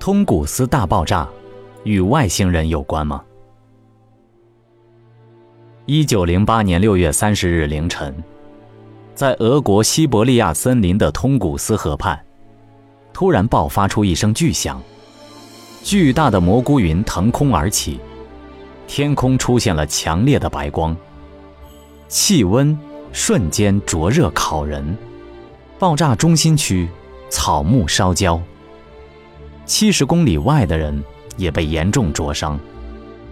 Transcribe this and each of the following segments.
通古斯大爆炸与外星人有关吗？一九零八年六月三十日凌晨，在俄国西伯利亚森林的通古斯河畔，突然爆发出一声巨响，巨大的蘑菇云腾空而起，天空出现了强烈的白光，气温瞬间灼热烤人，爆炸中心区草木烧焦。七十公里外的人也被严重灼伤，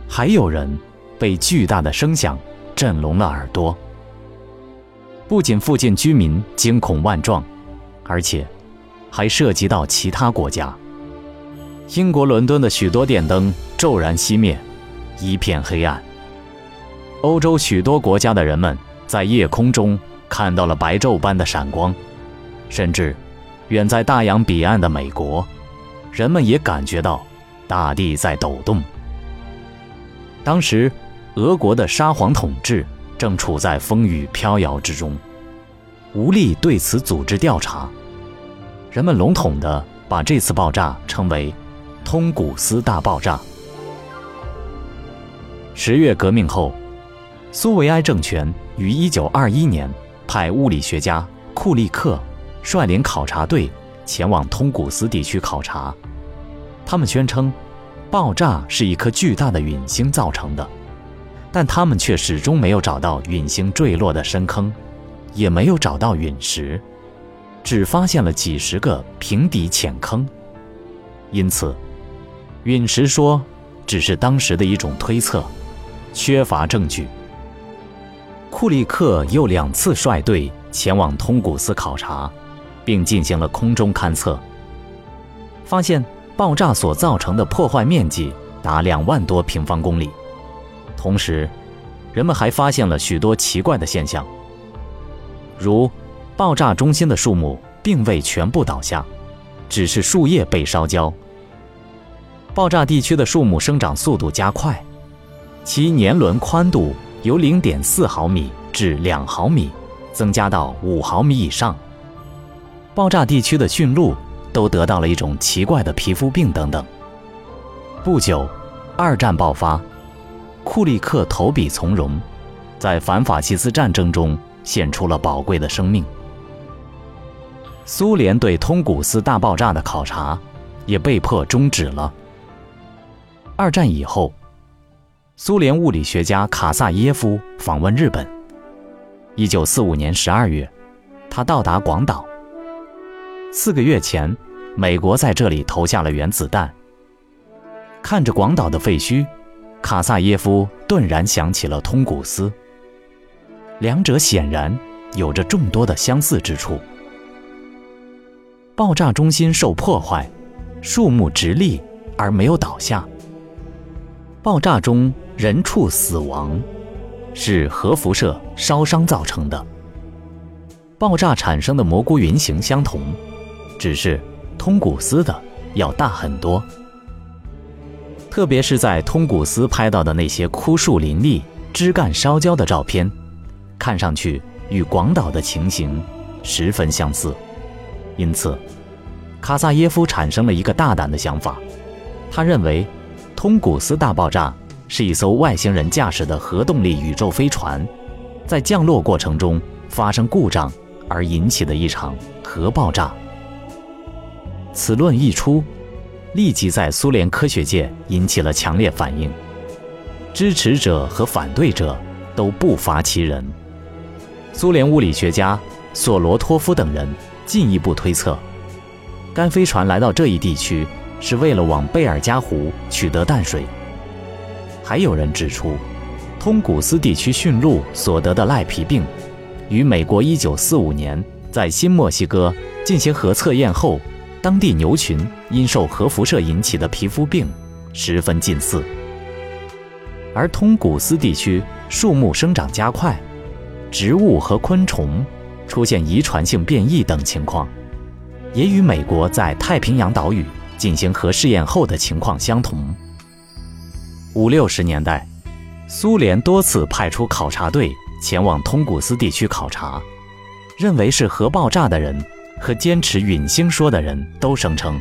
还有人被巨大的声响震聋了耳朵。不仅附近居民惊恐万状，而且还涉及到其他国家。英国伦敦的许多电灯骤然熄灭，一片黑暗。欧洲许多国家的人们在夜空中看到了白昼般的闪光，甚至远在大洋彼岸的美国。人们也感觉到大地在抖动。当时，俄国的沙皇统治正处在风雨飘摇之中，无力对此组织调查。人们笼统地把这次爆炸称为“通古斯大爆炸”。十月革命后，苏维埃政权于1921年派物理学家库利克率领考察队。前往通古斯地区考察，他们宣称，爆炸是一颗巨大的陨星造成的，但他们却始终没有找到陨星坠落的深坑，也没有找到陨石，只发现了几十个平底浅坑。因此，陨石说只是当时的一种推测，缺乏证据。库利克又两次率队前往通古斯考察。并进行了空中勘测，发现爆炸所造成的破坏面积达两万多平方公里。同时，人们还发现了许多奇怪的现象，如爆炸中心的树木并未全部倒下，只是树叶被烧焦。爆炸地区的树木生长速度加快，其年轮宽度由零点四毫米至两毫米，增加到五毫米以上。爆炸地区的驯鹿都得到了一种奇怪的皮肤病等等。不久，二战爆发，库利克投笔从戎，在反法西斯战争中献出了宝贵的生命。苏联对通古斯大爆炸的考察也被迫终止了。二战以后，苏联物理学家卡萨耶夫访问日本。一九四五年十二月，他到达广岛。四个月前，美国在这里投下了原子弹。看着广岛的废墟，卡萨耶夫顿然想起了通古斯。两者显然有着众多的相似之处。爆炸中心受破坏，树木直立而没有倒下。爆炸中人畜死亡，是核辐射烧伤造成的。爆炸产生的蘑菇云形相同。只是通古斯的要大很多，特别是在通古斯拍到的那些枯树林立、枝干烧焦的照片，看上去与广岛的情形十分相似。因此，卡萨耶夫产生了一个大胆的想法，他认为通古斯大爆炸是一艘外星人驾驶的核动力宇宙飞船在降落过程中发生故障而引起的一场核爆炸。此论一出，立即在苏联科学界引起了强烈反应，支持者和反对者都不乏其人。苏联物理学家索罗托夫等人进一步推测，该飞船来到这一地区是为了往贝尔加湖取得淡水。还有人指出，通古斯地区驯鹿所得的赖皮病，与美国1945年在新墨西哥进行核测验后。当地牛群因受核辐射引起的皮肤病十分近似，而通古斯地区树木生长加快，植物和昆虫出现遗传性变异等情况，也与美国在太平洋岛屿进行核试验后的情况相同。五六十年代，苏联多次派出考察队前往通古斯地区考察，认为是核爆炸的人。和坚持陨星说的人都声称，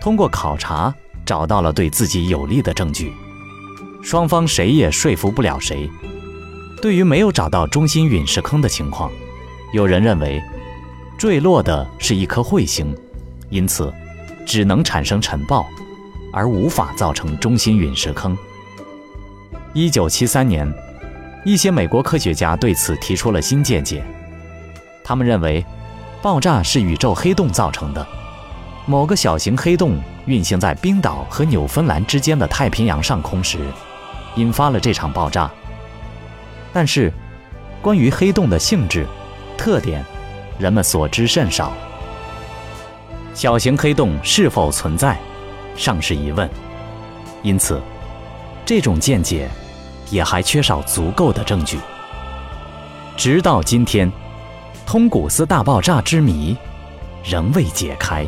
通过考察找到了对自己有利的证据，双方谁也说服不了谁。对于没有找到中心陨石坑的情况，有人认为坠落的是一颗彗星，因此只能产生尘暴，而无法造成中心陨石坑。一九七三年，一些美国科学家对此提出了新见解，他们认为爆炸是宇宙黑洞造成的，某个小型黑洞运行在冰岛和纽芬兰之间的太平洋上空时，引发了这场爆炸。但是，关于黑洞的性质、特点，人们所知甚少。小型黑洞是否存在，尚是疑问。因此，这种见解也还缺少足够的证据。直到今天，通古斯大爆炸之谜仍未解开。